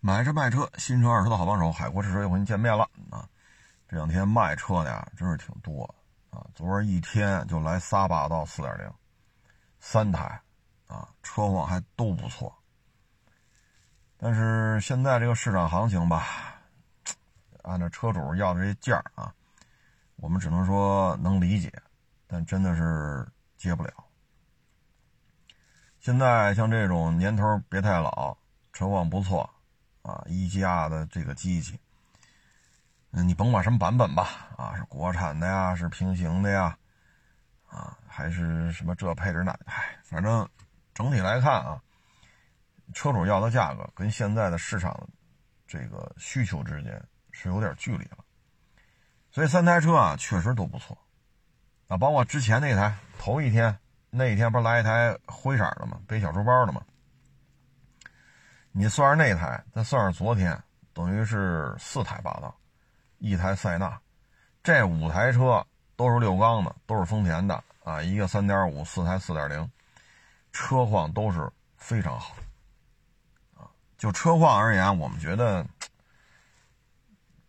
买车卖车，新车二手车的好帮手，海阔试车又和您见面了啊！这两天卖车的呀，真是挺多啊！昨儿一天就来仨霸道四点零，三台啊，车况还都不错。但是现在这个市场行情吧，按照车主要的这价啊，我们只能说能理解，但真的是接不了。现在像这种年头别太老，车况不错。啊，一加的这个机器，你甭管什么版本吧，啊，是国产的呀，是平行的呀，啊，还是什么这配置那，哎，反正整体来看啊，车主要的价格跟现在的市场这个需求之间是有点距离了，所以三台车啊，确实都不错，啊，包括之前那台头一天那一天不是来一台灰色的吗？背小书包的吗？你算上那台，再算上昨天，等于是四台霸道，一台塞纳，这五台车都是六缸的，都是丰田的啊，一个三点五，四台四点零，车况都是非常好啊。就车况而言，我们觉得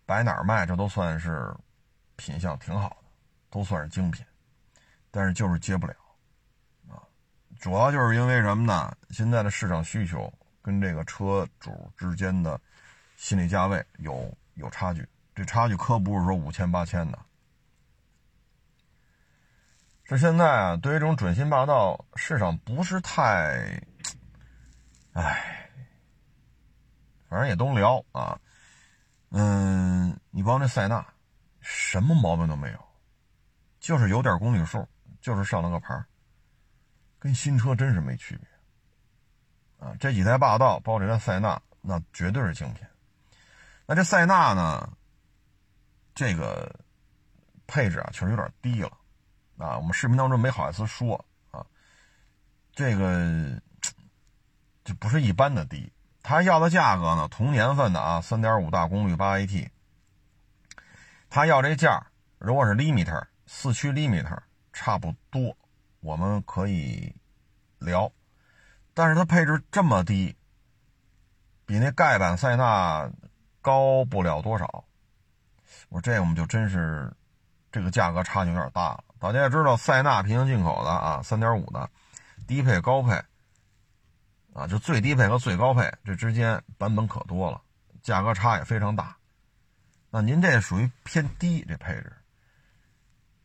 摆哪儿卖，这都算是品相挺好的，都算是精品，但是就是接不了啊。主要就是因为什么呢？现在的市场需求。跟这个车主之间的心理价位有有差距，这差距可不是说五千八千的。这现在啊，对于这种准新霸道市场不是太，哎，反正也都聊啊。嗯，你包括那塞纳，什么毛病都没有，就是有点公里数，就是上了个牌跟新车真是没区别。啊，这几台霸道，包括这台塞纳，那绝对是精品。那这塞纳呢，这个配置啊，确实有点低了。啊，我们视频当中没好意思说啊，这个就不是一般的低。他要的价格呢，同年份的啊，三点五大功率八 AT，他要这价，如果是 limiter 四驱 limiter，差不多，我们可以聊。但是它配置这么低，比那盖板塞纳高不了多少。我这我们就真是这个价格差距有点大了。大家也知道，塞纳平行进口的啊，三点五的低配高配啊，就最低配和最高配这之间版本可多了，价格差也非常大。那您这属于偏低这配置，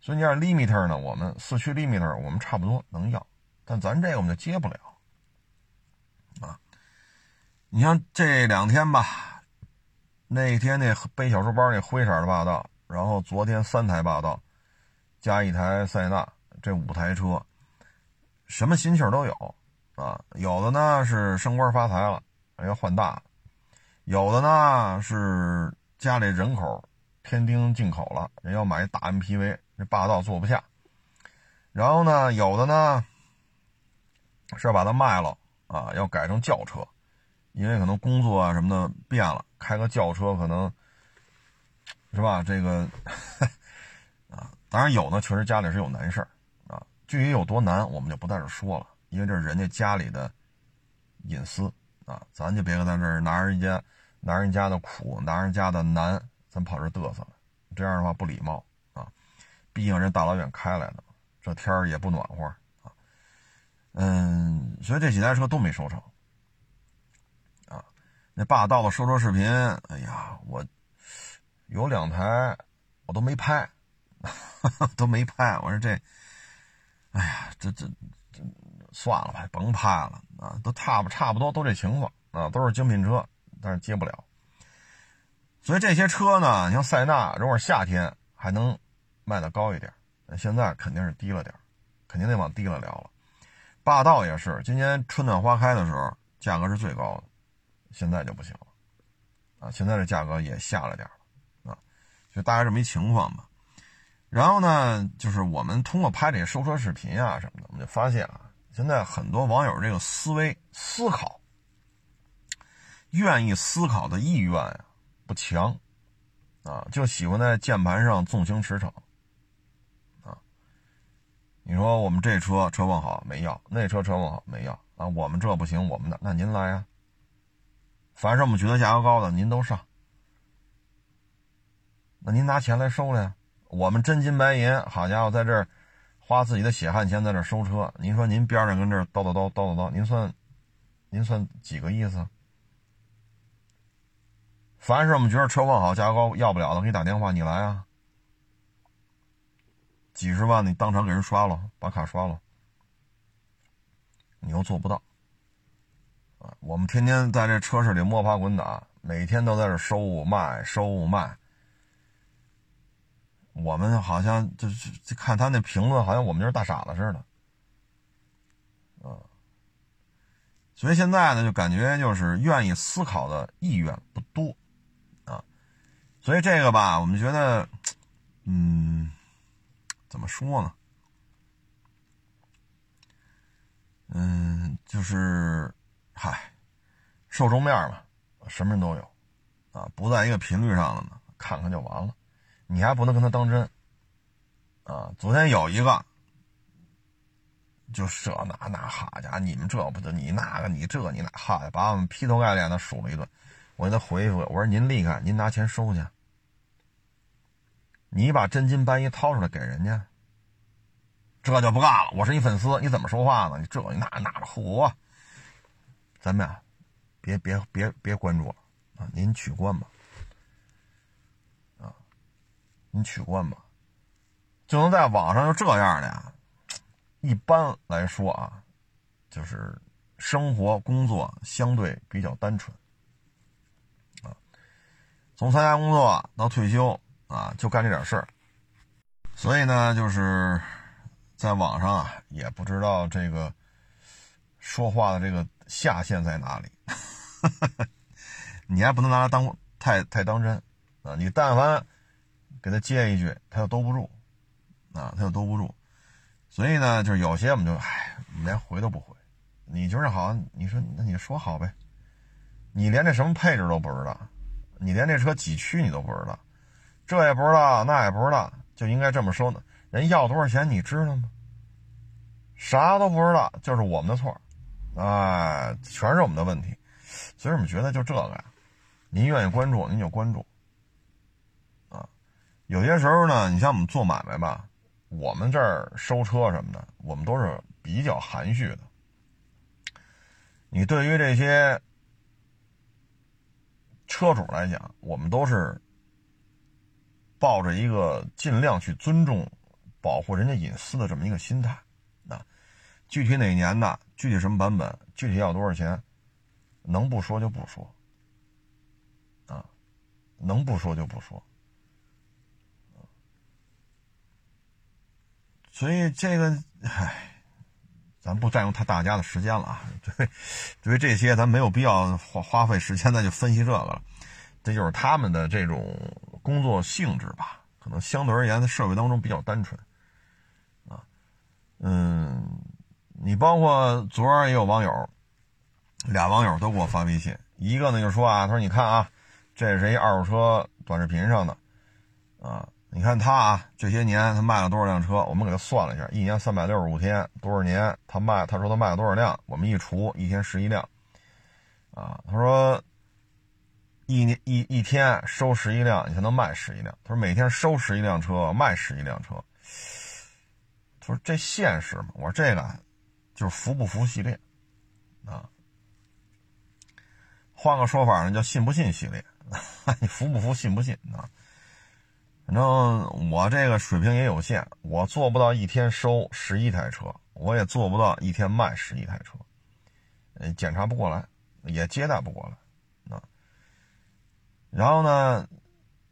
所以你要 limiter 呢，我们四驱 limiter 我们差不多能要，但咱这个我们就接不了。你像这两天吧，那天那背小书包那灰色的霸道，然后昨天三台霸道，加一台塞纳，这五台车，什么心气儿都有啊。有的呢是升官发财了，要换大；有的呢是家里人口添丁进口了，人要买大 MPV，这霸道坐不下。然后呢，有的呢是要把它卖了啊，要改成轿车。因为可能工作啊什么的变了，开个轿车可能，是吧？这个啊，当然有呢，确实家里是有难事儿啊。具体有多难，我们就不在这说了，因为这是人家家里的隐私啊，咱就别搁在这儿拿人家拿人家的苦，拿人家的难，咱跑这嘚瑟了，这样的话不礼貌啊。毕竟人大老远开来的，这天儿也不暖和啊。嗯，所以这几台车都没收成。那霸道的收车视频，哎呀，我有两台，我都没拍，都没拍。我说这，哎呀，这这这算了吧，甭拍了啊，都差不差不多都这情况啊，都是精品车，但是接不了。所以这些车呢，你像塞纳，如果夏天还能卖的高一点，那现在肯定是低了点，肯定得往低了聊了。霸道也是，今年春暖花开的时候，价格是最高的。现在就不行了，啊，现在的价格也下了点了，啊，就大概这么一情况吧。然后呢，就是我们通过拍这些收车视频啊什么的，我们就发现啊，现在很多网友这个思维思考，愿意思考的意愿啊不强，啊，就喜欢在键盘上纵情驰骋，啊，你说我们这车车况好没要，那车车况好没要啊，我们这不行，我们的那您来呀。凡是我们觉得价格高的，您都上。那您拿钱来收了呀？我们真金白银，好家伙，在这儿花自己的血汗钱在这儿收车，您说您边上跟这儿叨叨叨叨叨叨，您算您算几个意思？凡是我们觉得车况好、价格高、要不了的，给你打电话，你来啊！几十万你当场给人刷了，把卡刷了，你又做不到我们天天在这车市里摸爬滚打，每天都在这收卖收卖。我们好像就是看他那评论，好像我们就是大傻子似的，啊，所以现在呢，就感觉就是愿意思考的意愿不多，啊，所以这个吧，我们觉得，嗯，怎么说呢？嗯，就是，嗨，受众面嘛，什么人都有，啊，不在一个频率上了呢，看看就完了。你还不能跟他当真，啊！昨天有一个，就这那那哈家伙，你们这不得你那个你这你那哈，把我们劈头盖脸的数了一顿。我给他回复，我说您厉害，您拿钱收去，你把真金白银掏出来给人家，这就不干了。我是你粉丝，你怎么说话呢？你这你那那的嚯！咱们呀，别别别别关注了啊！您取关吧。啊，您取关吧，就能在网上就这样的呀。一般来说啊，就是生活工作相对比较单纯啊。从参加工作到退休啊，就干这点事儿。所以呢，就是在网上啊，也不知道这个说话的这个下限在哪里。你还不能拿它当太太当真啊！你但凡。给他接一句，他又兜不住，啊，他又兜不住，所以呢，就是有些我们就，唉，连回都不回。你觉着好，你说那你说好呗，你连这什么配置都不知道，你连这车几驱你都不知道，这也不知道，那也不知道，就应该这么说呢？人要多少钱你知道吗？啥都不知道，就是我们的错，啊，全是我们的问题。所以我们觉得就这个，您愿意关注您就关注。啊有些时候呢，你像我们做买卖吧，我们这儿收车什么的，我们都是比较含蓄的。你对于这些车主来讲，我们都是抱着一个尽量去尊重、保护人家隐私的这么一个心态。啊具体哪年的，具体什么版本，具体要多少钱，能不说就不说。啊，能不说就不说。所以这个，唉，咱不占用他大家的时间了啊。对，对于这些，咱没有必要花花费时间再去分析这个了。这就是他们的这种工作性质吧，可能相对而言，在社会当中比较单纯啊。嗯，你包括昨儿也有网友，俩网友都给我发微信，一个呢就说啊，他说你看啊，这是一二手车短视频上的啊。你看他啊，这些年他卖了多少辆车？我们给他算了一下，一年三百六十五天，多少年他卖？他说他卖了多少辆？我们一除，一天十一辆，啊，他说一年一一天收十一辆，你才能卖十一辆。他说每天收十一辆车，卖十一辆车。他说这现实吗？我说这个就是服不服系列，啊，换个说法呢，叫信不信系列，你服不服，信不信啊？反正我这个水平也有限，我做不到一天收十一台车，我也做不到一天卖十一台车，呃，检查不过来，也接待不过来，啊。然后呢，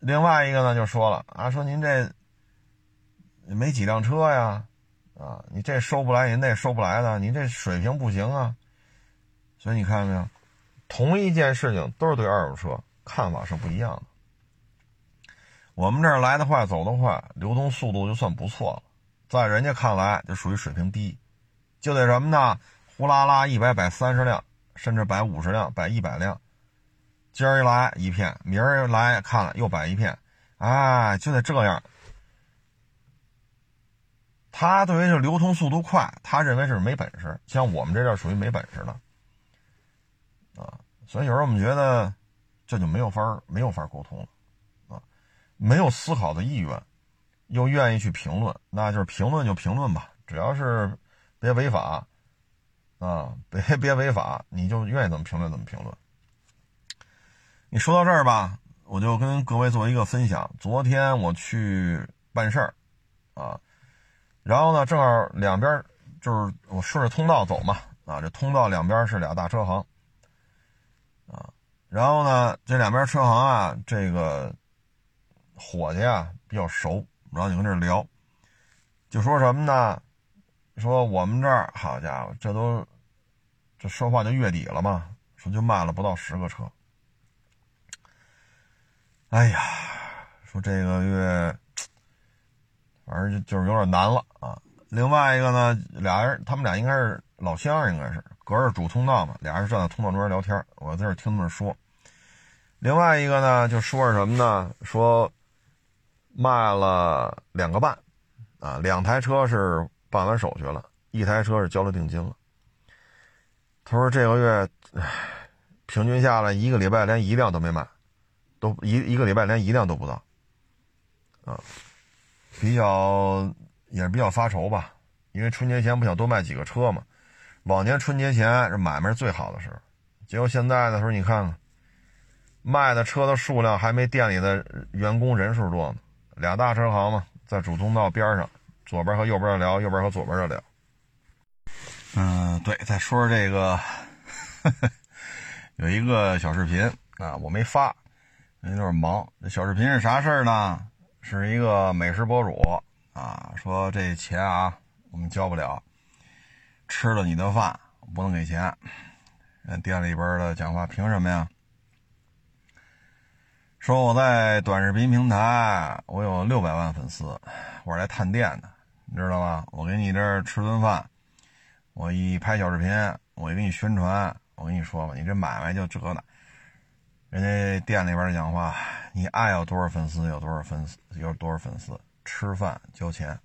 另外一个呢就说了啊，说您这没几辆车呀，啊，你这收不来，你那收不来的，你这水平不行啊。所以你看到没有，同一件事情都是对二手车看法是不一样的。我们这儿来的快，走得快，流通速度就算不错了，在人家看来就属于水平低，就得什么呢？呼啦啦一百摆三十辆，甚至摆五十辆，摆一百辆，今儿一来一片，明儿来看了又摆一片，哎，就得这样。他对于这流通速度快，他认为是没本事，像我们这叫属于没本事的，啊，所以有时候我们觉得这就没有法没有法沟通了啊，没有思考的意愿，又愿意去评论，那就是评论就评论吧，只要是别违法啊，别别违法，你就愿意怎么评论怎么评论。你说到这儿吧，我就跟各位做一个分享。昨天我去办事儿啊，然后呢，正好两边就是我顺着通道走嘛。啊，这通道两边是俩大车行，啊，然后呢，这两边车行啊，这个伙计啊比较熟，然后就跟这聊，就说什么呢？说我们这儿好家伙，这都这说话就月底了嘛，说就卖了不到十个车。哎呀，说这个月反正就就是有点难了啊。另外一个呢，俩人他们俩应该是。老乡应该是隔着主通道嘛，俩人站在通道中间聊天，我在这听他们说。另外一个呢，就说是什么呢？说卖了两个半，啊，两台车是办完手续了，一台车是交了定金了。他说这个月，平均下来一个礼拜连一辆都没卖，都一一个礼拜连一辆都不到，啊，比较也是比较发愁吧，因为春节前不想多卖几个车嘛。往年春节前这买卖是最好的时候，结果现在的时候你看看，卖的车的数量还没店里的员工人数多呢。俩大车行嘛，在主通道边上，左边和右边的聊，右边和左边的聊。嗯，对，再说说这个，有一个小视频啊，我没发，有点忙。这小视频是啥事儿呢？是一个美食博主啊，说这钱啊，我们交不了。吃了你的饭，不能给钱。人店里边的讲话，凭什么呀？说我在短视频平台，我有六百万粉丝，我是来探店的，你知道吧？我给你这儿吃顿饭，我一拍小视频，我一给你宣传，我跟你说吧，你这买卖就这那。人家店里边讲话，你爱有多少粉丝有多少粉丝有多少粉丝，吃饭交钱。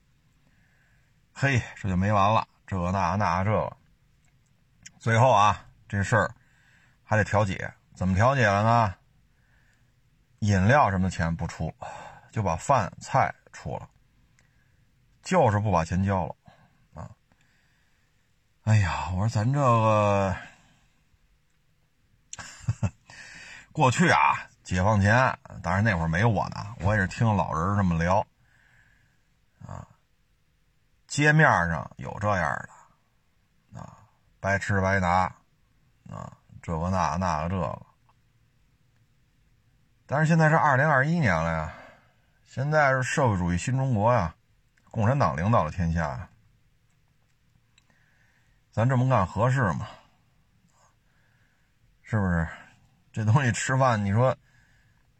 嘿，这就没完了。这那那这，最后啊，这事儿还得调解，怎么调解了呢？饮料什么的钱不出，就把饭菜出了，就是不把钱交了啊！哎呀，我说咱这个过去啊，解放前，当然那会儿没我呢，我也是听老人这么聊。啊街面上有这样的，啊，白吃白拿，啊，这个那那个这个。但是现在是二零二一年了呀，现在是社会主义新中国呀，共产党领导了天下呀，咱这么干合适吗？是不是？这东西吃饭，你说。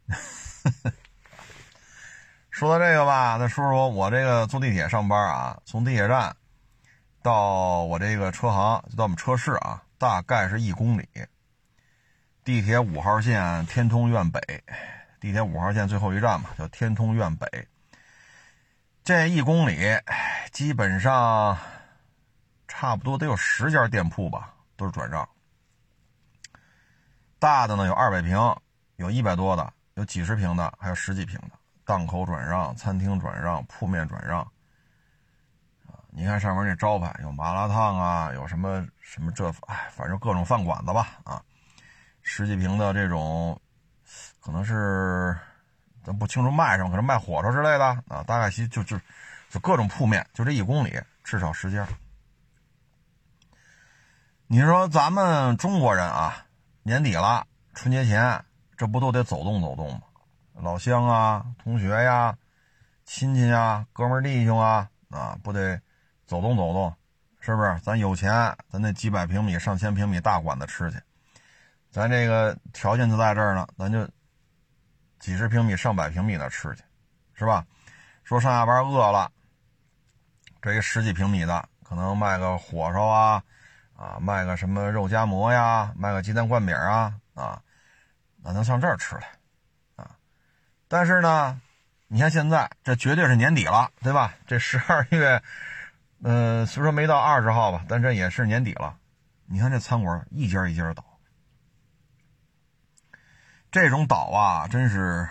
说到这个吧，再说说我这个坐地铁上班啊，从地铁站到我这个车行，就到我们车市啊，大概是一公里。地铁五号线天通苑北，地铁五号线最后一站嘛，叫天通苑北。这一公里基本上差不多得有十家店铺吧，都是转让。大的呢有二百平，有一百多的，有几十平的，还有十几平的。档口转让、餐厅转让、铺面转让，啊，你看上面这招牌，有麻辣烫啊，有什么什么这，哎，反正各种饭馆子吧，啊，十几平的这种，可能是咱不清楚卖什么，可能卖火烧之类的啊，大概其就就就各种铺面，就这一公里至少十家。你说咱们中国人啊，年底了，春节前，这不都得走动走动吗？老乡啊，同学呀，亲戚呀，哥们弟兄啊，啊，不得走动走动，是不是？咱有钱，咱那几百平米、上千平米大馆子吃去。咱这个条件就在这儿呢，咱就几十平米、上百平米的吃去，是吧？说上下班饿了，这一十几平米的，可能卖个火烧啊，啊，卖个什么肉夹馍呀，卖个鸡蛋灌饼啊，啊，那能上这儿吃来。但是呢，你看现在这绝对是年底了，对吧？这十二月，呃，虽说没到二十号吧，但这也是年底了。你看这餐馆一家一家倒，这种岛啊，真是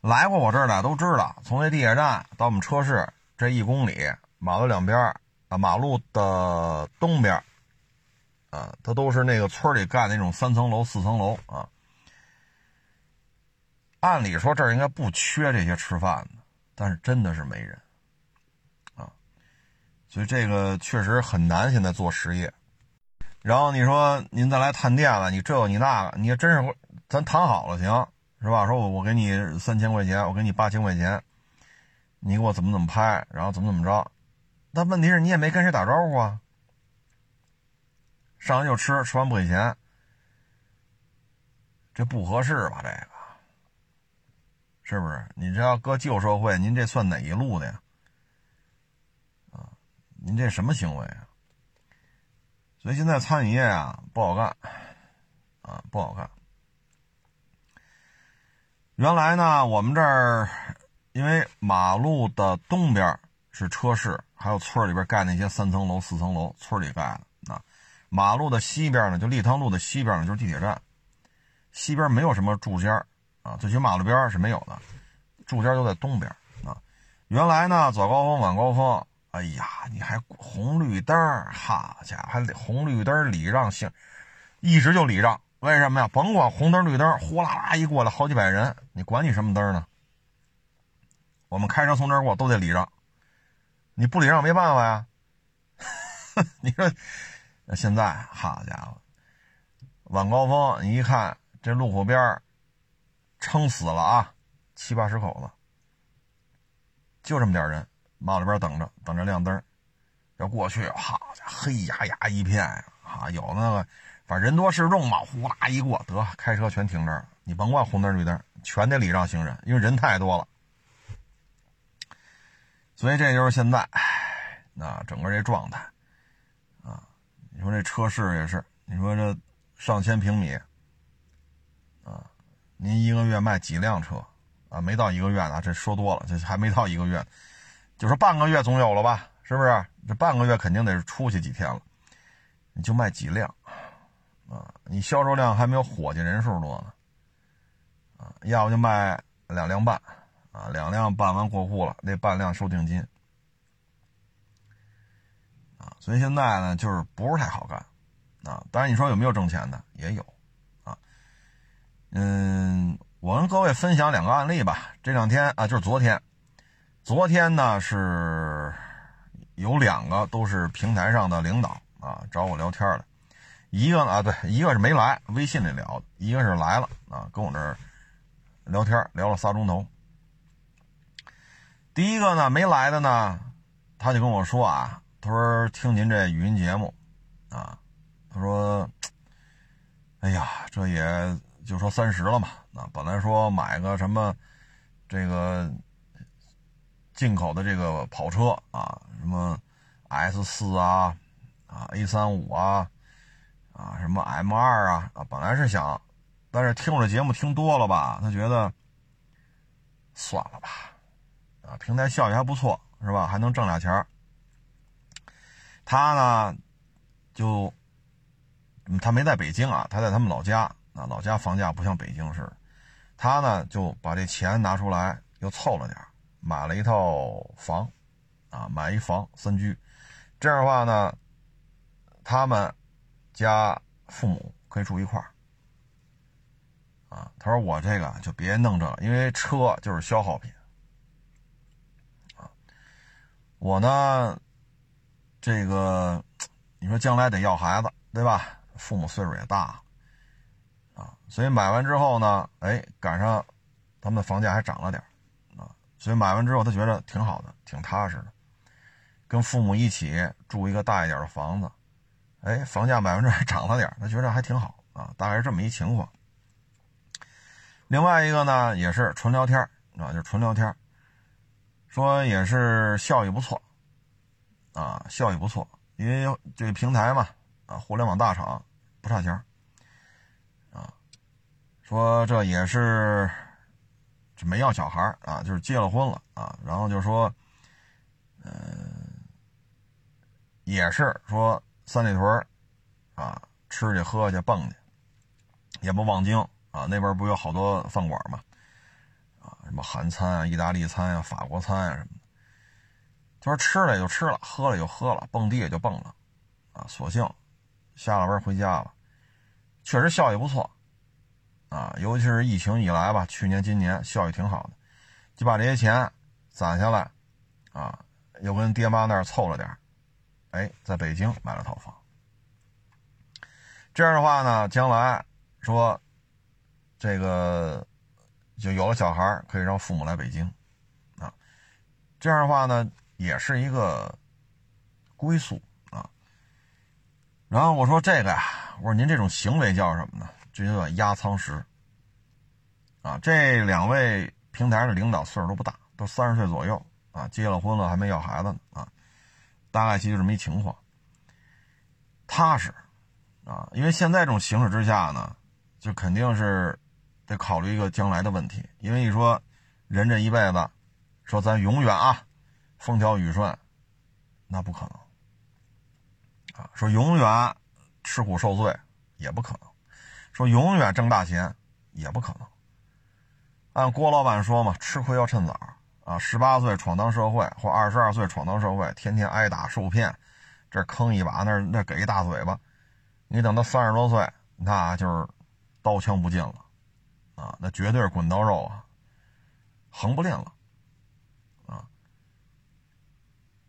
来过我这儿的都知道，从这地铁站到我们车市这一公里，马路两边啊，马路的东边啊，它都是那个村里盖那种三层楼、四层楼啊。按理说这儿应该不缺这些吃饭的，但是真的是没人啊，所以这个确实很难现在做实业。然后你说您再来探店了，你这个你那个，你真是咱谈好了行是吧？说我我给你三千块钱，我给你八千块钱，你给我怎么怎么拍，然后怎么怎么着？那问题是你也没跟谁打招呼啊，上来就吃，吃完不给钱，这不合适吧？这个。是不是？你这要搁旧社会，您这算哪一路的呀？啊，您这什么行为啊？所以现在餐饮业啊不好干，啊不好干。原来呢，我们这儿因为马路的东边是车市，还有村里边盖那些三层楼、四层楼，村里盖的啊。马路的西边呢，就立汤路的西边呢，就是地铁站，西边没有什么住家。啊，最起马路边是没有的，住家都在东边啊。原来呢，早高峰、晚高峰，哎呀，你还红绿灯好家伙，还红绿灯礼让性，一直就礼让。为什么呀？甭管红灯绿灯，呼啦啦一过来好几百人，你管你什么灯呢？我们开车从这儿过都得礼让，你不礼让没办法呀。你说现在好家伙，晚高峰你一看这路口边撑死了啊，七八十口子，就这么点人，马路边等着，等着亮灯，要过去，好家伙，黑压压一片！啊，有那个，反正人多势众嘛，呼啦一过，得开车全停这儿，你甭管红灯绿灯，全得礼让行人，因为人太多了。所以这就是现在，那整个这状态，啊，你说这车市也是，你说这上千平米。啊您一个月卖几辆车啊？没到一个月呢，这说多了，这还没到一个月，就说半个月总有了吧？是不是？这半个月肯定得出去几天了，你就卖几辆啊？你销售量还没有伙计人数多呢啊？要不就卖两辆半啊？两辆办完过户了，那半辆收定金啊？所以现在呢，就是不是太好干啊？当然，你说有没有挣钱的？也有。啊嗯，我跟各位分享两个案例吧。这两天啊，就是昨天，昨天呢是有两个都是平台上的领导啊找我聊天的，一个啊对，一个是没来，微信里聊的，一个是来了啊，跟我这儿聊天聊了仨钟头。第一个呢没来的呢，他就跟我说啊，他说听您这语音节目啊，他说，哎呀，这也。就说三十了嘛，那本来说买个什么，这个进口的这个跑车啊，什么 S 四啊，啊 A 三五啊，啊什么 M 二啊，啊本来是想，但是听我这节目听多了吧，他觉得算了吧，啊平台效益还不错是吧，还能挣俩钱儿。他呢，就他没在北京啊，他在他们老家。啊，老家房价不像北京似的，他呢就把这钱拿出来，又凑了点买了一套房，啊，买一房三居，这样的话呢，他们家父母可以住一块儿，啊，他说我这个就别弄这了，因为车就是消耗品，啊，我呢，这个你说将来得要孩子，对吧？父母岁数也大啊。所以买完之后呢，哎，赶上他们的房价还涨了点啊，所以买完之后他觉得挺好的，挺踏实的，跟父母一起住一个大一点的房子，哎，房价买完之后还涨了点他觉得还挺好啊，大概是这么一情况。另外一个呢，也是纯聊天啊，就是纯聊天说也是效益不错啊，效益不错，因为这个平台嘛，啊，互联网大厂不差钱啊说这也是，没要小孩啊，就是结了婚了啊。然后就说，嗯，也是说三里屯啊，吃去喝去蹦去，也不望京啊，那边不有好多饭馆吗？什么韩餐啊、意大利餐啊、法国餐啊什么的。他说吃了也就吃了，喝了就喝了，蹦迪也就蹦了，啊，索性下了班回家了。确实效益不错，啊，尤其是疫情以来吧，去年今年效益挺好的，就把这些钱攒下来，啊，又跟爹妈那儿凑了点哎，在北京买了套房。这样的话呢，将来说这个就有了小孩，可以让父母来北京，啊，这样的话呢，也是一个归宿啊。然后我说这个呀，我说您这种行为叫什么呢？这就叫压舱石啊。这两位平台的领导岁数都不大，都三十岁左右啊，结了婚了还没要孩子呢啊。大概其就这么一情况，踏实啊，因为现在这种形势之下呢，就肯定是得考虑一个将来的问题。因为你说人这一辈子，说咱永远啊风调雨顺，那不可能啊；说永远吃苦受罪也不可能；说永远挣大钱也不可能。按郭老板说嘛，吃亏要趁早。啊，十八岁闯荡社会，或二十二岁闯荡社会，天天挨打受骗，这坑一把，那那给一大嘴巴。你等到三十多岁，那就是刀枪不进了，啊，那绝对是滚刀肉啊，横不吝了，啊。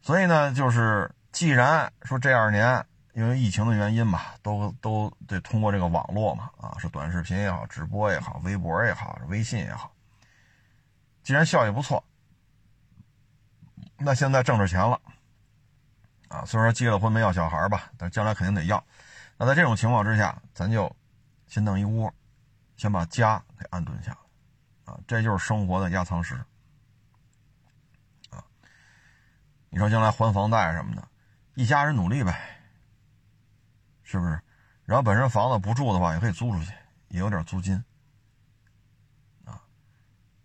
所以呢，就是既然说这二年因为疫情的原因吧，都都得通过这个网络嘛，啊，是短视频也好，直播也好，微博也好，微信也好，既然效益不错。那现在挣着钱了，啊，虽然说结了婚没要小孩吧，但将来肯定得要。那在这种情况之下，咱就先弄一窝，先把家给安顿下来，啊，这就是生活的压舱石，啊，你说将来还房贷什么的，一家人努力呗，是不是？然后本身房子不住的话，也可以租出去，也有点租金。啊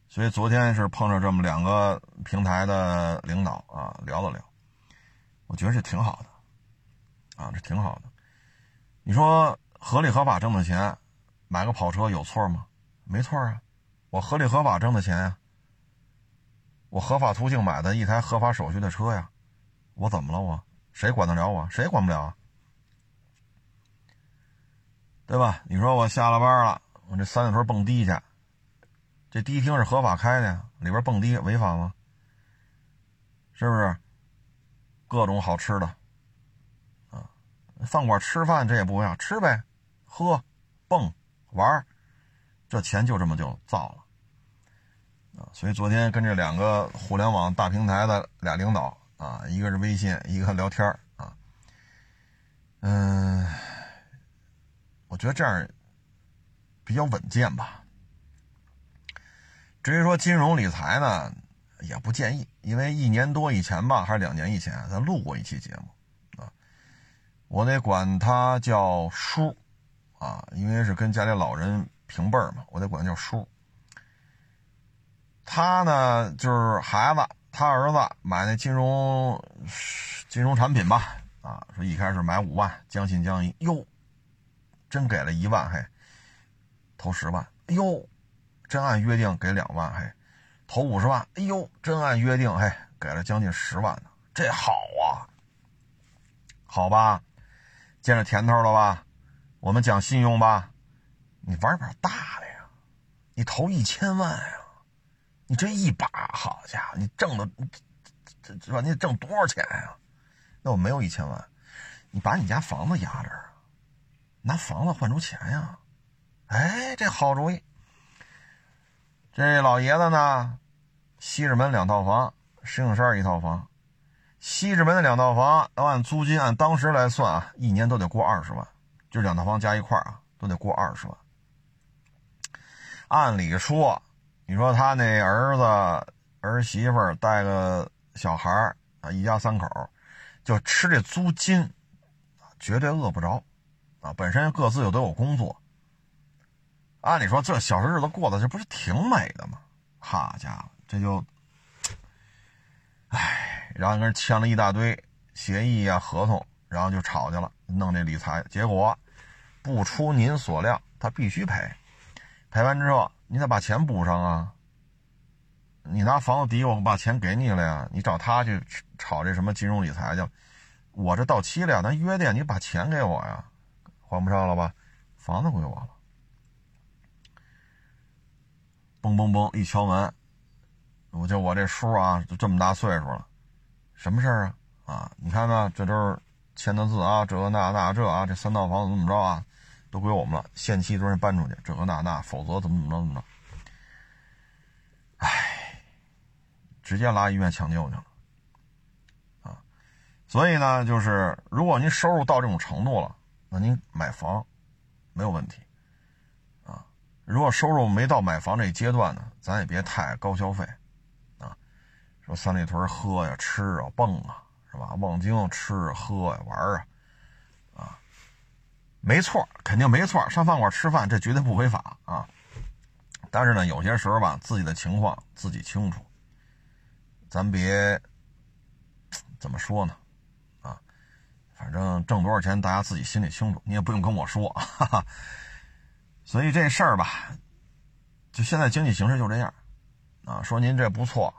所以昨天是碰着这么两个平台的领导啊，聊了聊，我觉得这挺好的，啊，这挺好的。你说合理合法挣的钱，买个跑车有错吗？没错啊，我合理合法挣的钱呀，我合法途径买的一台合法手续的车呀，我怎么了？我谁管得了我？谁管不了啊？对吧？你说我下了班了，我这三里屯蹦迪去。这迪厅是合法开的呀，里边蹦迪违法吗？是不是？各种好吃的，啊，饭馆吃饭这也不一样，吃呗，喝，蹦，玩儿这钱就这么就造了，啊，所以昨天跟这两个互联网大平台的俩领导啊，一个是微信，一个聊天啊，嗯，我觉得这样比较稳健吧。至于说金融理财呢，也不建议，因为一年多以前吧，还是两年以前，咱录过一期节目，啊，我得管他叫叔，啊，因为是跟家里老人平辈儿嘛，我得管他叫叔。他呢，就是孩子，他儿子买那金融金融产品吧，啊，说一开始买五万，将信将疑，哟，真给了一万，嘿，投十万，哎呦。真按约定给两万，嘿，投五十万，哎呦，真按约定，嘿，给了将近十万呢，这好啊，好吧，见着甜头了吧？我们讲信用吧，你玩把大的呀，你投一千万呀，你这一把，好家伙，你挣的，这这吧？你得挣多少钱呀？那我没有一千万，你把你家房子压这儿，拿房子换出钱呀？哎，这好主意。这老爷子呢，西直门两套房，石景山一套房。西直门的两套房，要按租金按当时来算啊，一年都得过二十万，就两套房加一块啊，都得过二十万。按理说，你说他那儿子儿媳妇带个小孩啊，一家三口，就吃这租金，绝对饿不着啊。本身各自又都有工作。按理说，这小日子过得这不是挺美的吗？好家伙，这就，唉，然后跟人签了一大堆协议啊、合同，然后就吵去了，弄这理财，结果不出您所料，他必须赔。赔完之后，你得把钱补上啊。你拿房子抵我，把钱给你了呀。你找他去炒这什么金融理财去？我这到期了呀，咱约定，你把钱给我呀。还不上了吧？房子归我了。嘣嘣嘣！一敲门，我就我这叔啊，就这么大岁数了，什么事儿啊？啊，你看呢，这都是签的字啊，这那那这啊，这三套房子怎么着啊，都归我们了，限期都得搬出去，这个那那，否则怎么怎么着怎么着。唉，直接拉医院抢救去了，啊，所以呢，就是如果您收入到这种程度了，那您买房没有问题。啊如果收入没到买房这阶段呢，咱也别太高消费，啊，说三里屯喝呀、吃啊、蹦啊，是吧？望京吃喝呀、玩，啊，没错，肯定没错，上饭馆吃饭这绝对不违法啊。但是呢，有些时候吧，自己的情况自己清楚，咱别怎么说呢，啊，反正挣多少钱大家自己心里清楚，你也不用跟我说，哈哈。所以这事儿吧，就现在经济形势就这样，啊，说您这不错，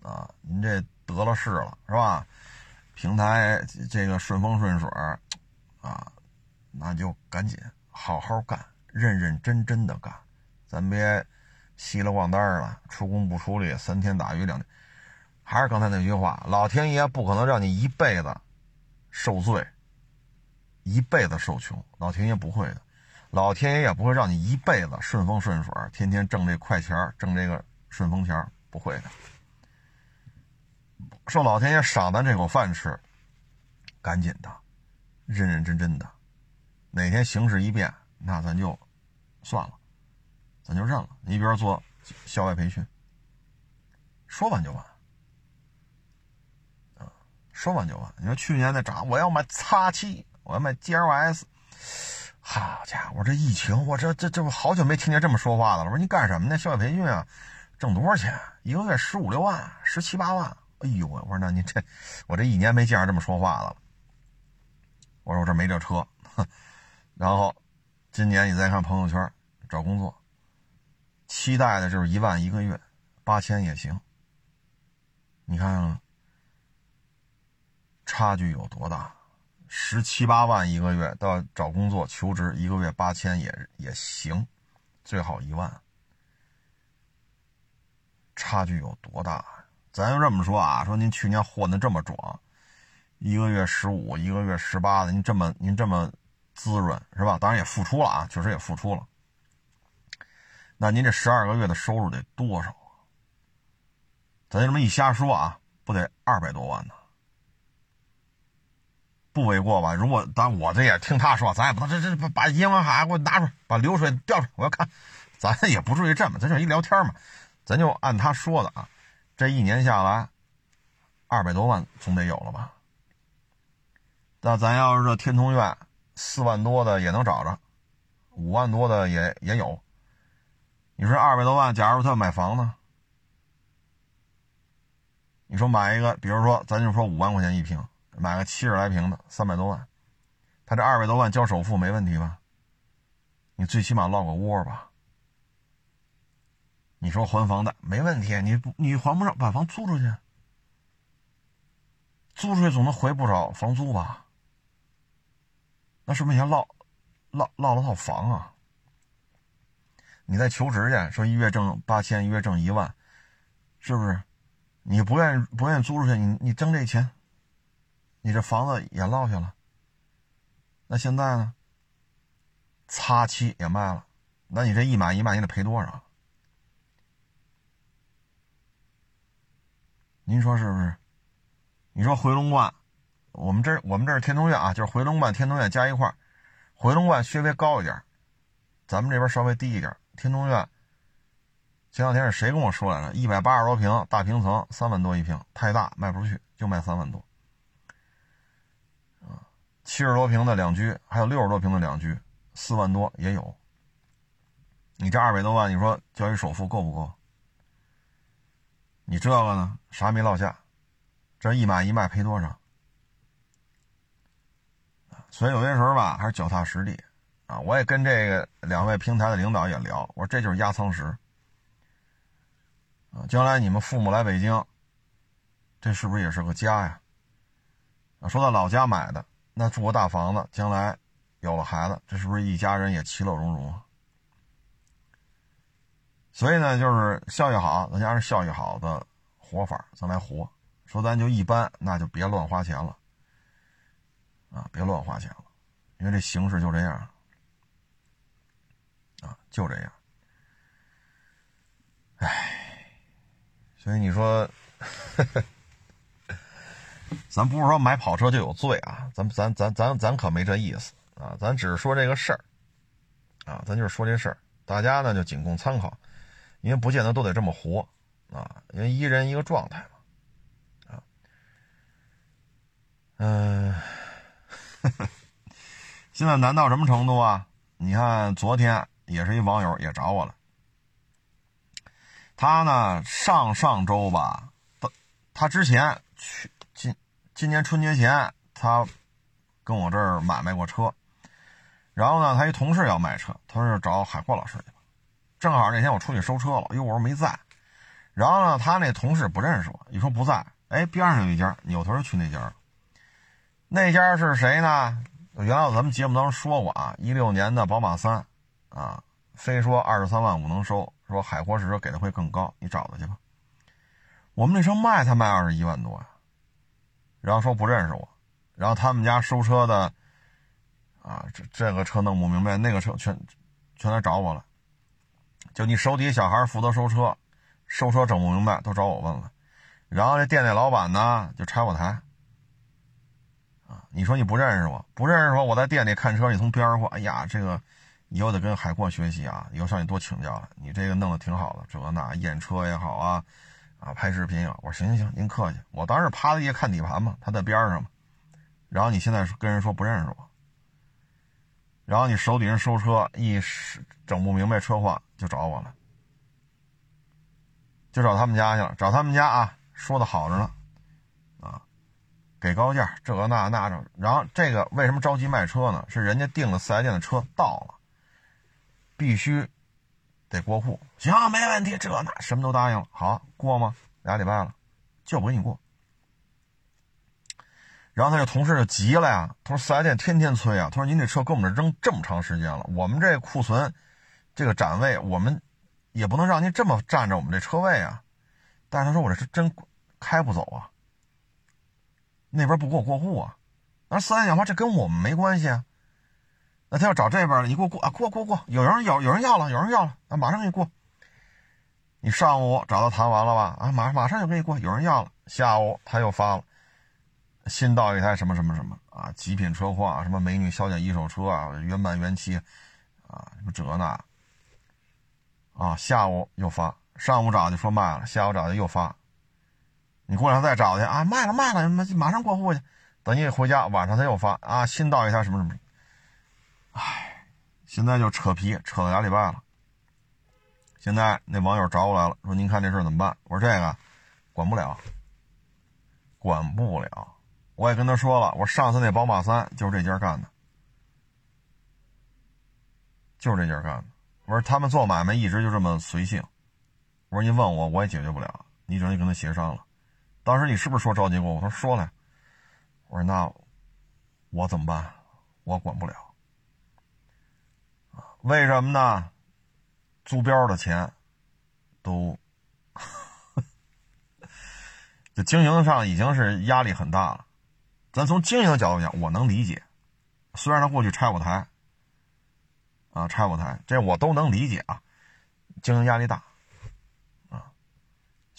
啊，您这得了势了是吧？平台这个顺风顺水啊，那就赶紧好好干，认认真真的干，咱别稀了咣当了，出工不出力，三天打鱼两天。还是刚才那句话，老天爷不可能让你一辈子受罪，一辈子受穷，老天爷不会的。老天爷也不会让你一辈子顺风顺水，天天挣这快钱挣这个顺风钱不会的。受老天爷赏咱这口饭吃，赶紧的，认认真真的。哪天形势一变，那咱就算了，咱就认了。你比如做校外培训，说完就完，啊，说完就完。你说去年那涨，我要买叉七，我要买 G L S。好家伙，我这疫情，我这这这不好久没听见这么说话的了。我说你干什么呢？校外培训啊，挣多少钱？一个月十五六万，十七八万。哎呦我说那你这，我这一年没见着这么说话了。我说我这没这车。然后今年你再看朋友圈找工作，期待的就是一万一个月，八千也行。你看看差距有多大？十七八万一个月到找工作求职，一个月八千也也行，最好一万。差距有多大？咱就这么说啊，说您去年混的这么壮，一个月十五，一个月十八的，您这么您这么滋润是吧？当然也付出了啊，确实也付出了。那您这十二个月的收入得多少啊？咱就这么一瞎说啊，不得二百多万呢？不为过吧？如果咱我这也听他说，咱也不能这这把把银行卡给我拿出来，把流水调出来，我要看。咱也不至于这么，咱就一聊天嘛，咱就按他说的啊。这一年下来，二百多万总得有了吧？那咱要是这天通苑四万多的也能找着，五万多的也也有。你说二百多万，假如他要买房呢？你说买一个，比如说咱就说五万块钱一平。买个七十来平的，三百多万，他这二百多万交首付没问题吧？你最起码落个窝吧。你说还房贷没问题，你不你还不上，把房租出去，租出去总能回不少房租吧？那是不是先落落落了套房啊？你再求职去，说一月挣八千，一月挣一万，是不是？你不愿意不愿意租出去，你你挣这钱。你这房子也落下了，那现在呢？擦漆也卖了，那你这一买一卖，你得赔多少？您说是不是？你说回龙观，我们这我们这是天通苑啊，就是回龙观、天通苑加一块回龙观稍微高一点，咱们这边稍微低一点。天通苑前两天是谁跟我说来着？一百八十多平大平层，三万多一平，太大卖不出去，就卖三万多。啊七十多平的两居，还有六十多平的两居，四万多也有。你这二百多万，你说交一首付够不够？你这个呢，啥没落下？这一买一卖赔多少？所以有些时候吧，还是脚踏实地啊，我也跟这个两位平台的领导也聊，我说这就是压舱石啊，将来你们父母来北京，这是不是也是个家呀？啊，说到老家买的，那住个大房子，将来有了孩子，这是不是一家人也其乐融融啊？所以呢，就是效益好，咱家是效益好的活法，咱来活。说咱就一般，那就别乱花钱了，啊，别乱花钱了，因为这形势就这样，啊，就这样。唉，所以你说，咱不是说买跑车就有罪啊，咱咱咱咱咱可没这意思啊，咱只是说这个事儿，啊，咱就是说这事儿，大家呢就仅供参考，因为不见得都得这么活啊，因为一人一个状态嘛。啊嗯，现在难到什么程度啊？你看，昨天也是一网友也找我了。他呢，上上周吧，他之前去今今年春节前，他跟我这儿买卖过车。然后呢，他一同事要卖车，他说找海阔老师去吧。正好那天我出去收车了，因为我说没在。然后呢，他那同事不认识我，一说不在，哎，边上有一家，扭头就去那家了。那家是谁呢？原来咱们节目当中说过啊，一六年的宝马三，啊，非说二十三万五能收，说海阔试车给的会更高，你找他去吧。我们那车卖才卖二十一万多呀，然后说不认识我，然后他们家收车的，啊，这这个车弄不明白，那个车全全来找我了，就你手底下小孩负责收车，收车整不明白都找我问了，然后这店那老板呢就拆我台。你说你不认识我，不认识我，我在店里看车，你从边上过，哎呀，这个以后得跟海阔学习啊，以后向你多请教了。你这个弄得挺好的，这那验车也好啊，啊，拍视频啊。我说行行行，您客气。我当时趴在地下看底盘嘛，他在边上嘛。然后你现在跟人说不认识我，然后你手底下收车一整不明白车况就找我了，就找他们家去了，找他们家啊，说的好着呢。给高价，这个那那着，然后这个为什么着急卖车呢？是人家订了四 S 店的车到了，必须得过户。行，没问题，这那什么都答应了。好过吗？俩礼拜了，就不给你过。然后他这同事就急了呀，他说四 S 店天天催啊，他说您这车搁我们这扔这么长时间了，我们这库存这个展位，我们也不能让您这么占着我们这车位啊。但是他说我这是真开不走啊。那边不给我过户啊？那四 S 讲话，这跟我们没关系啊。那他要找这边的你给我过啊，过过过，有人有有人要了，有人要了，那马上给你过。你上午找他谈完了吧？啊，马马上就给你过，有人要了。下午他又发了，新到一台什么什么什么啊，极品车况，什么美女小姐一手车啊，原版原漆啊，什么这那啊，下午又发，上午找就说卖了，下午找去又发。你过两天再找去啊，卖了卖了，马上过户去。等你回家，晚上他又发啊，新到一台什么什么。唉，现在就扯皮，扯了俩礼拜了。现在那网友找我来了，说您看这事怎么办？我说这个管不了，管不了。我也跟他说了，我上次那宝马三就是这家干的，就是这家干的。我说他们做买卖一直就这么随性。我说您问我，我也解决不了，你只能跟他协商了。当时你是不是说着急过？我说说了。我说那我怎么办？我管不了为什么呢？租标的钱都，这经营上已经是压力很大了。咱从经营角度讲，我能理解。虽然他过去拆我台，啊，拆我台，这我都能理解啊。经营压力大。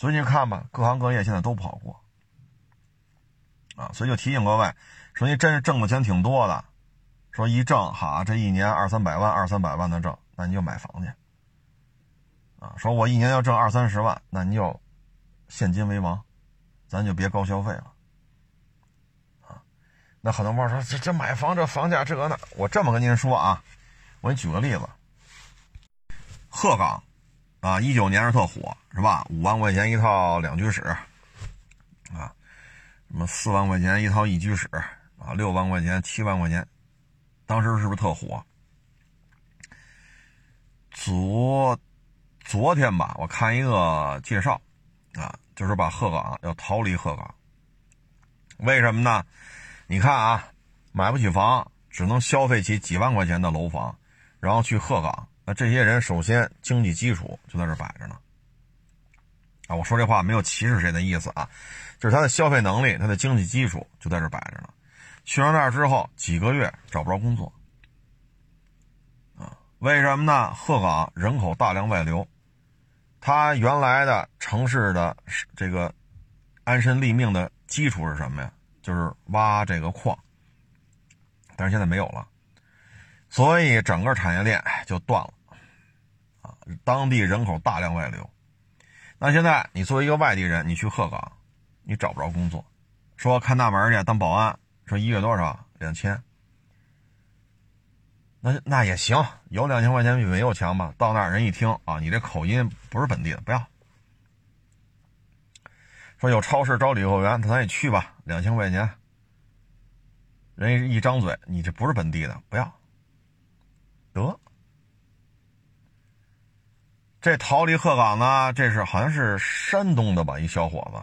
所以你看吧，各行各业现在都不好过，啊，所以就提醒各位，说你真是挣的钱挺多的，说一挣哈，这一年二三百万、二三百万的挣，那你就买房去，啊，说我一年要挣二三十万，那你就现金为王，咱就别高消费了，啊，那很多朋友说这这买房这房价这个那，我这么跟您说啊，我给你举个例子，鹤岗。啊，一九年是特火，是吧？五万块钱一套两居室，啊，什么四万块钱一套一居室，啊，六万块钱、七万块钱，当时是不是特火？昨昨天吧，我看一个介绍啊，就是把鹤岗要逃离鹤岗，为什么呢？你看啊，买不起房，只能消费起几万块钱的楼房，然后去鹤岗，这些人首先经济基础就在这摆着呢。啊，我说这话没有歧视谁的意思啊，就是他的消费能力，他的经济基础就在这摆着呢。去到那儿之后，几个月找不着工作。为什么呢？鹤岗人口大量外流，他原来的城市的这个安身立命的基础是什么呀？就是挖这个矿，但是现在没有了，所以整个产业链就断了啊！当地人口大量外流，那现在你作为一个外地人，你去鹤岗，你找不着工作，说看大门去当保安，说一月多少？两千。那那也行，有两千块钱比没有强吧？到那儿人一听啊，你这口音不是本地的，不要。说有超市招理货员，咱也去吧，两千块钱。人一张嘴，你这不是本地的，不要。得，这逃离鹤岗呢，这是好像是山东的吧，一小伙子。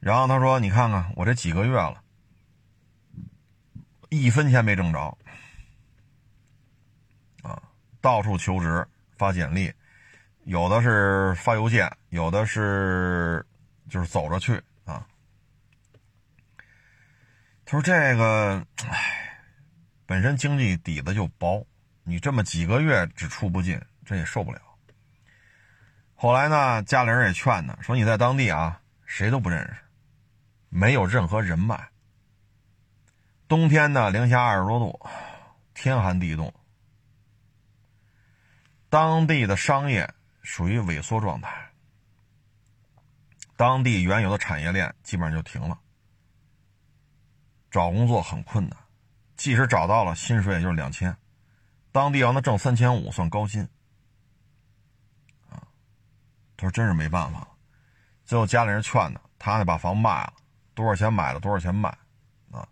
然后他说：“你看看我这几个月了，一分钱没挣着。”啊到处求职发简历，有的是发邮件，有的是就是走着去啊。他说：“这个，唉，本身经济底子就薄，你这么几个月只出不进，这也受不了。”后来呢，家里人也劝他说：“你在当地啊，谁都不认识，没有任何人脉。冬天呢，零下二十多度，天寒地冻。”当地的商业属于萎缩状态，当地原有的产业链基本上就停了，找工作很困难，即使找到了，薪水也就是两千，当地要能挣三千五算高薪，他说真是没办法，最后家里人劝他，他呢把房卖了，多少钱买了多少钱卖，啊，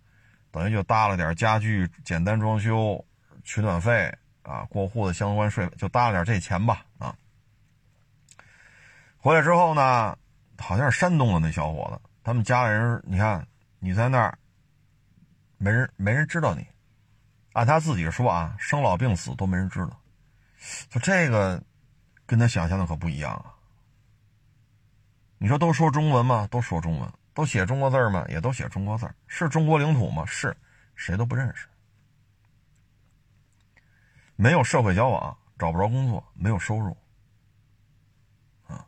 等于就搭了点家具，简单装修，取暖费。啊，过户的相关税就搭了点这钱吧。啊，回来之后呢，好像是山东的那小伙子，他们家里人，你看你在那儿，没人没人知道你。按他自己说啊，生老病死都没人知道。就这个跟他想象的可不一样啊。你说都说中文吗？都说中文，都写中国字吗？也都写中国字是中国领土吗？是，谁都不认识。没有社会交往，找不着工作，没有收入，啊，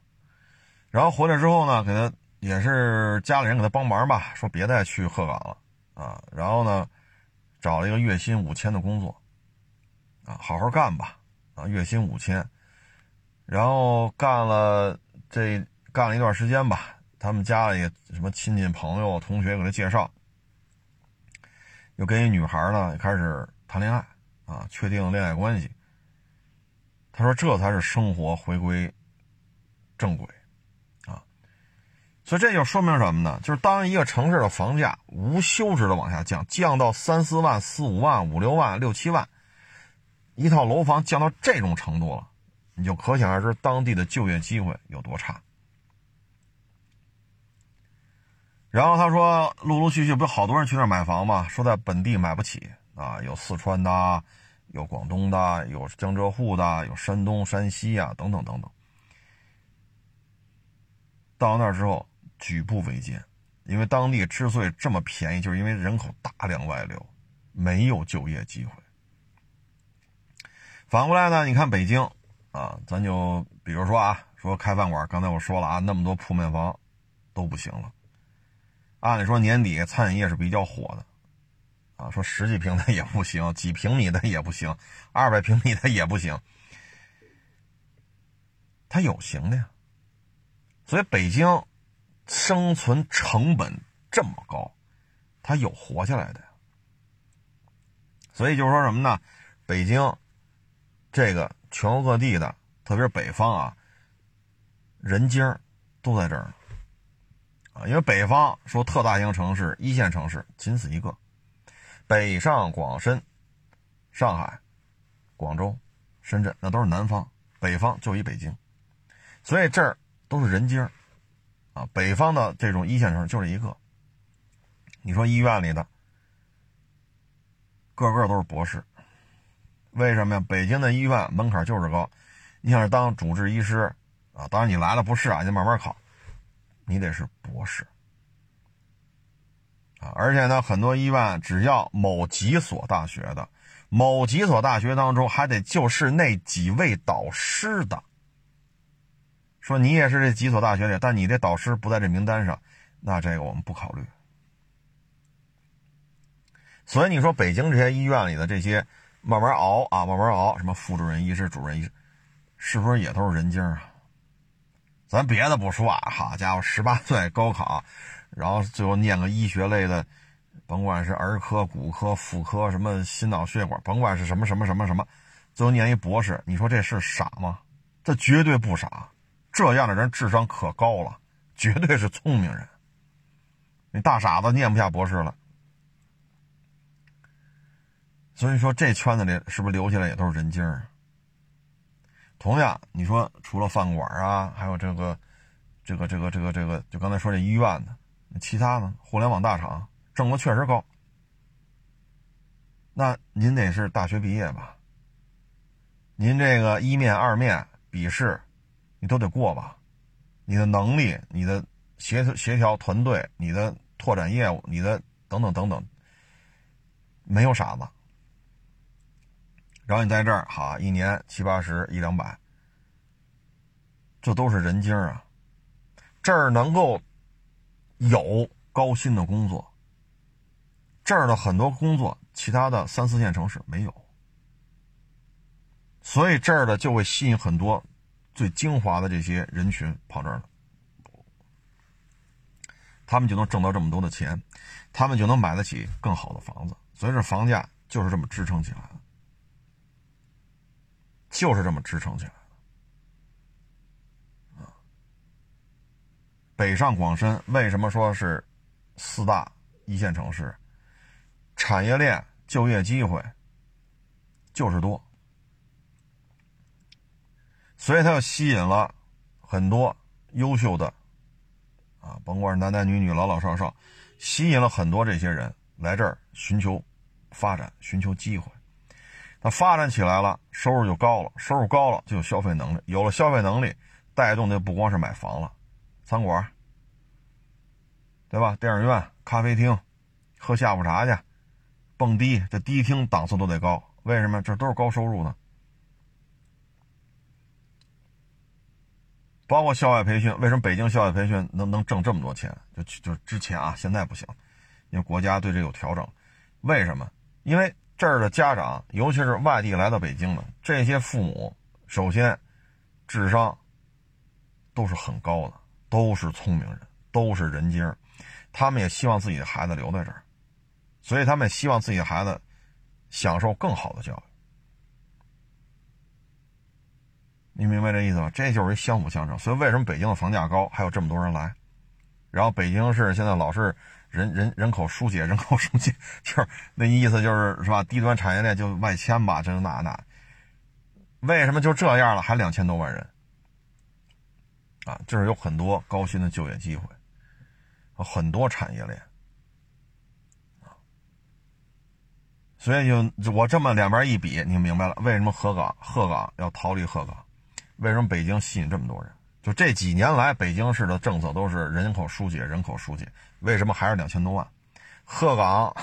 然后回来之后呢，给他也是家里人给他帮忙吧，说别再去鹤岗了，啊，然后呢，找了一个月薪五千的工作，啊，好好干吧，啊，月薪五千，然后干了这干了一段时间吧，他们家里什么亲戚朋友同学给他介绍，又跟一女孩呢开始谈恋爱。啊，确定恋爱关系。他说：“这才是生活回归正轨啊！”所以这就说明什么呢？就是当一个城市的房价无休止的往下降，降到三四万、四五万、五六万、六七万，一套楼房降到这种程度了，你就可想而知当地的就业机会有多差。然后他说：“陆陆续续不是好多人去那儿买房吗？说在本地买不起啊，有四川的。”有广东的，有江浙沪的，有山东、山西啊，等等等等。到那之后举步维艰，因为当地之所以这么便宜，就是因为人口大量外流，没有就业机会。反过来呢，你看北京啊，咱就比如说啊，说开饭馆，刚才我说了啊，那么多铺面房都不行了。按理说年底餐饮业是比较火的。啊，说十几平的也不行，几平米的也不行，二百平米的也不行，它有行的呀。所以北京生存成本这么高，它有活下来的呀。所以就是说什么呢？北京这个全国各地的，特别是北方啊，人精都在这儿因为北方说特大型城市、一线城市仅此一个。北上广深、上海、广州、深圳那都是南方，北方就一北京，所以这儿都是人精啊。北方的这种一线城市就这一个。你说医院里的个个都是博士，为什么呀？北京的医院门槛就是高，你想当主治医师啊，当然你来了不是啊，你慢慢考，你得是博士啊。而且呢，很多医院只要某几所大学的。某几所大学当中，还得就是那几位导师的。说你也是这几所大学里，但你这导师不在这名单上，那这个我们不考虑。所以你说北京这些医院里的这些慢慢熬啊，慢慢熬，什么副主任医师、主任医师，是不是也都是人精啊？咱别的不说啊，好家伙，十八岁高考，然后最后念个医学类的。甭管是儿科、骨科、妇科，什么心脑血管，甭管是什么什么什么什么，最后念一博士，你说这是傻吗？这绝对不傻，这样的人智商可高了，绝对是聪明人。你大傻子念不下博士了，所以说这圈子里是不是留下来也都是人精儿？同样，你说除了饭馆啊，还有这个、这个、这个、这个、这个，就刚才说这医院的，其他呢？互联网大厂。挣的确实高，那您得是大学毕业吧？您这个一面、二面笔试，你都得过吧？你的能力、你的协协调团队、你的拓展业务、你的等等等等，没有傻子。然后你在这儿，好，一年七八十、一两百，这都是人精啊！这儿能够有高薪的工作。这儿的很多工作，其他的三四线城市没有，所以这儿的就会吸引很多最精华的这些人群跑这儿了，他们就能挣到这么多的钱，他们就能买得起更好的房子，所以这房价就是这么支撑起来的，就是这么支撑起来的，啊，北上广深为什么说是四大一线城市？产业链、就业机会就是多，所以它又吸引了很多优秀的啊，甭管是男男女女、老老少少，吸引了很多这些人来这儿寻求发展、寻求机会。那发展起来了，收入就高了，收入高了就有消费能力，有了消费能力，带动的不光是买房了，餐馆，对吧？电影院、咖啡厅，喝下午茶去。蹦迪，这迪厅档次都得高，为什么？这都是高收入的，包括校外培训。为什么北京校外培训能能挣这么多钱？就就之前啊，现在不行，因为国家对这有调整。为什么？因为这儿的家长，尤其是外地来到北京的这些父母，首先智商都是很高的，都是聪明人，都是人精他们也希望自己的孩子留在这儿。所以他们也希望自己的孩子享受更好的教育，你明白这意思吗？这就是一相辅相成。所以为什么北京的房价高，还有这么多人来？然后北京市现在老是人人人口疏解，人口疏解，就是那意思就是是吧？低端产业链就外迁吧，这那那。为什么就这样了，还两千多万人？啊，就是有很多高薪的就业机会，很多产业链。所以就我这么两边一比，你明白了为什么鹤岗鹤岗要逃离鹤岗？为什么北京吸引这么多人？就这几年来，北京市的政策都是人口疏解，人口疏解。为什么还是两千多万？鹤岗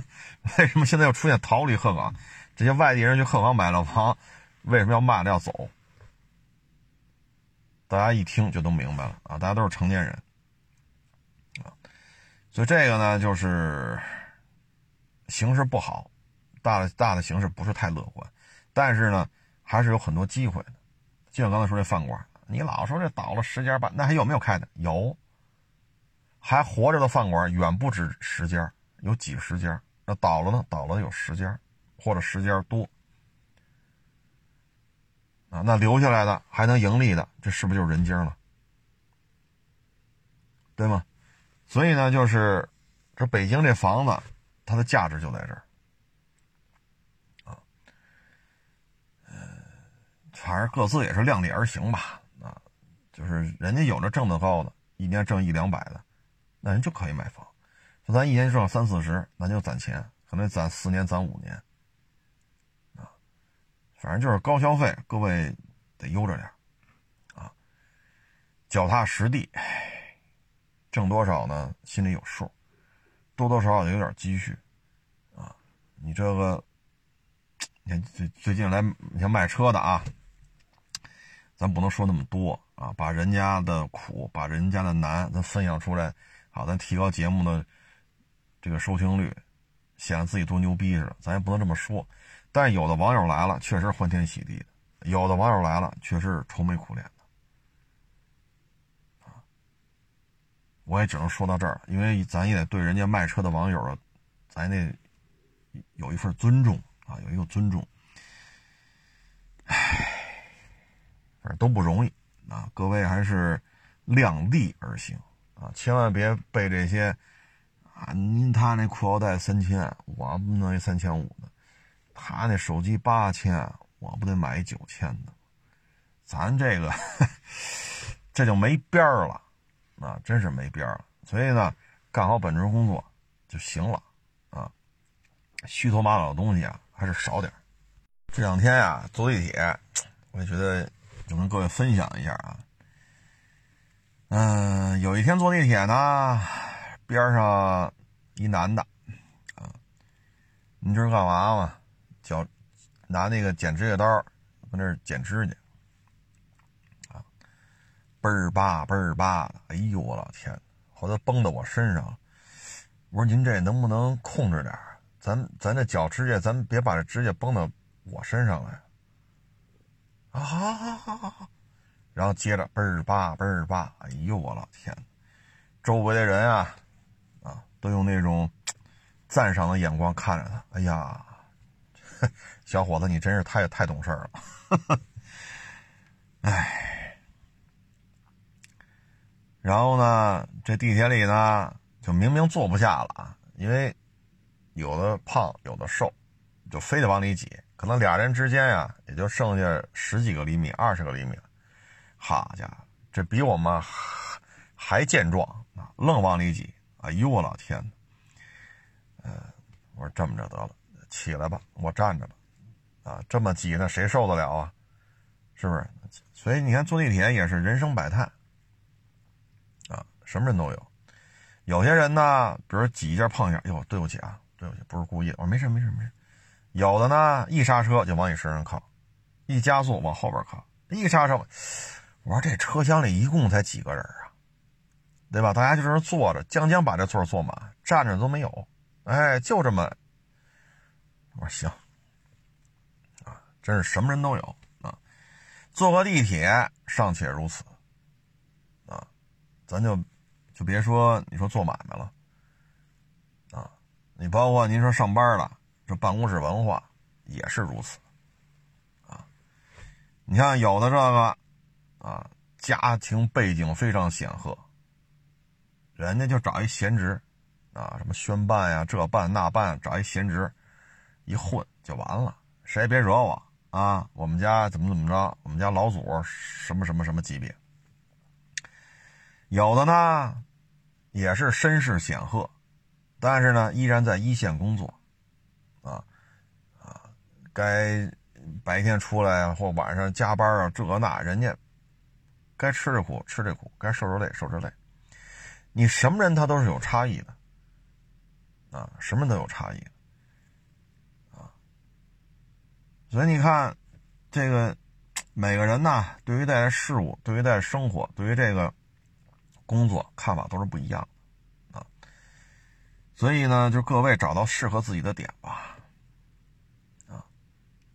为什么现在又出现逃离鹤岗？这些外地人去鹤岗买了房，为什么要卖了要走？大家一听就都明白了啊！大家都是成年人啊，所以这个呢，就是形势不好。大的大的形势不是太乐观，但是呢，还是有很多机会的。就像刚才说这饭馆，你老说这倒了十家吧，那还有没有开的？有，还活着的饭馆远不止十家，有几十家。那倒了呢？倒了有十家，或者十家多。啊，那留下来的还能盈利的，这是不是就是人精了？对吗？所以呢，就是这北京这房子，它的价值就在这儿。反正各自也是量力而行吧，就是人家有着挣得高的，一年挣一两百的，那人就可以买房。说咱一年挣三四十，咱就攒钱，可能攒四年、攒五年，啊，反正就是高消费，各位得悠着点，啊，脚踏实地，挣多少呢？心里有数，多多少少有点积蓄，啊，你这个，你看最最近来你像卖车的啊。咱不能说那么多啊，把人家的苦，把人家的难，咱分享出来，好，咱提高节目的这个收听率，显得自己多牛逼似的。咱也不能这么说。但有的网友来了，确实欢天喜地的；有的网友来了，确实愁眉苦脸的。啊，我也只能说到这儿，因为咱也得对人家卖车的网友，咱得有一份尊重啊，有一个尊重。唉。反正都不容易啊！各位还是量力而行啊，千万别被这些啊，您他那裤腰带三千，我不弄一三千五的；他那手机八千，我不得买九千的？咱这个 这就没边儿了啊，真是没边儿了。所以呢，干好本职工作就行了啊，虚头巴脑的东西啊，还是少点这两天呀，坐地铁，我觉得。就跟各位分享一下啊，嗯，有一天坐地铁呢，边上一男的，啊，你知道干嘛吗？脚拿那个剪指甲刀搁那剪指甲，啊，嘣儿吧嘣儿吧的，哎呦我老天！后来崩到我身上，我说您这能不能控制点咱咱这脚指甲，咱别把这指甲崩到我身上来。啊，好，好，好，好，好，然后接着倍儿棒，倍儿棒，哎呦，我老天！周围的人啊，啊，都用那种赞赏的眼光看着他。哎呀，小伙子，你真是太太懂事了。哎，然后呢，这地铁里呢，就明明坐不下了啊，因为有的胖，有的瘦，就非得往里挤。可能俩人之间呀，也就剩下十几个厘米、二十个厘米。好家伙，这比我们还健壮啊！愣往里挤，哎呦我老天！呃，我说这么着得了，起来吧，我站着吧。啊，这么挤呢，谁受得了啊？是不是？所以你看，坐地铁也是人生百态啊，什么人都有。有些人呢，比如挤一下碰一下，哟，对不起啊，对不起，不是故意的。我说没事没事没事。有的呢，一刹车就往你身上靠，一加速往后边靠，一刹车，我说这车厢里一共才几个人啊，对吧？大家就这坐着，将将把这座坐满，站着都没有，哎，就这么，我说行，啊，真是什么人都有啊。坐个地铁尚且如此，啊，咱就就别说你说做买卖了，啊，你包括您说上班了。这办公室文化也是如此，啊，你像有的这个，啊，家庭背景非常显赫，人家就找一闲职，啊，什么宣办呀，这办那办，找一闲职，一混就完了，谁也别惹我啊！我们家怎么怎么着，我们家老祖什么什么什么级别，有的呢，也是身世显赫，但是呢，依然在一线工作。啊，啊，该白天出来啊或晚上加班啊，这那人家该吃这苦吃这苦，该受这累受这累。你什么人他都是有差异的，啊，什么都有差异，啊，所以你看，这个每个人呢，对于待事物，对于待生活，对于这个工作看法都是不一样的，啊，所以呢，就各位找到适合自己的点吧。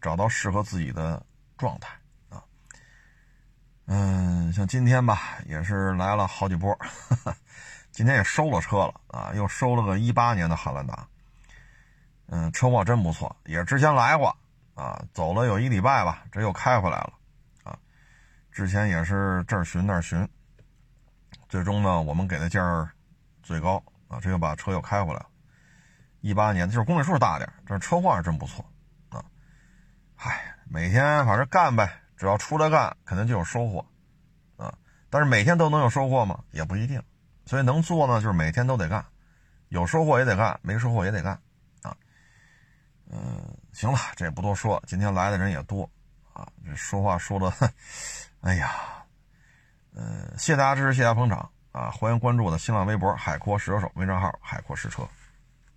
找到适合自己的状态啊，嗯，像今天吧，也是来了好几波，今天也收了车了啊，又收了个一八年的汉兰达，嗯，车况真不错，也之前来过啊，走了有一礼拜吧，这又开回来了啊，之前也是这儿寻那儿寻，最终呢，我们给的价儿最高啊，这又把车又开回来了，一八年就是公里数大点，这车况是真不错。嗨，每天反正干呗，只要出来干，肯定就有收获，啊，但是每天都能有收获吗？也不一定，所以能做呢，就是每天都得干，有收获也得干，没收获也得干，啊，嗯，行了，这也不多说，今天来的人也多，啊，这说话说的，哎呀，嗯，谢谢大家支持，谢谢大家捧场，啊，欢迎关注我的新浪微博海阔试车手微账号海阔试车。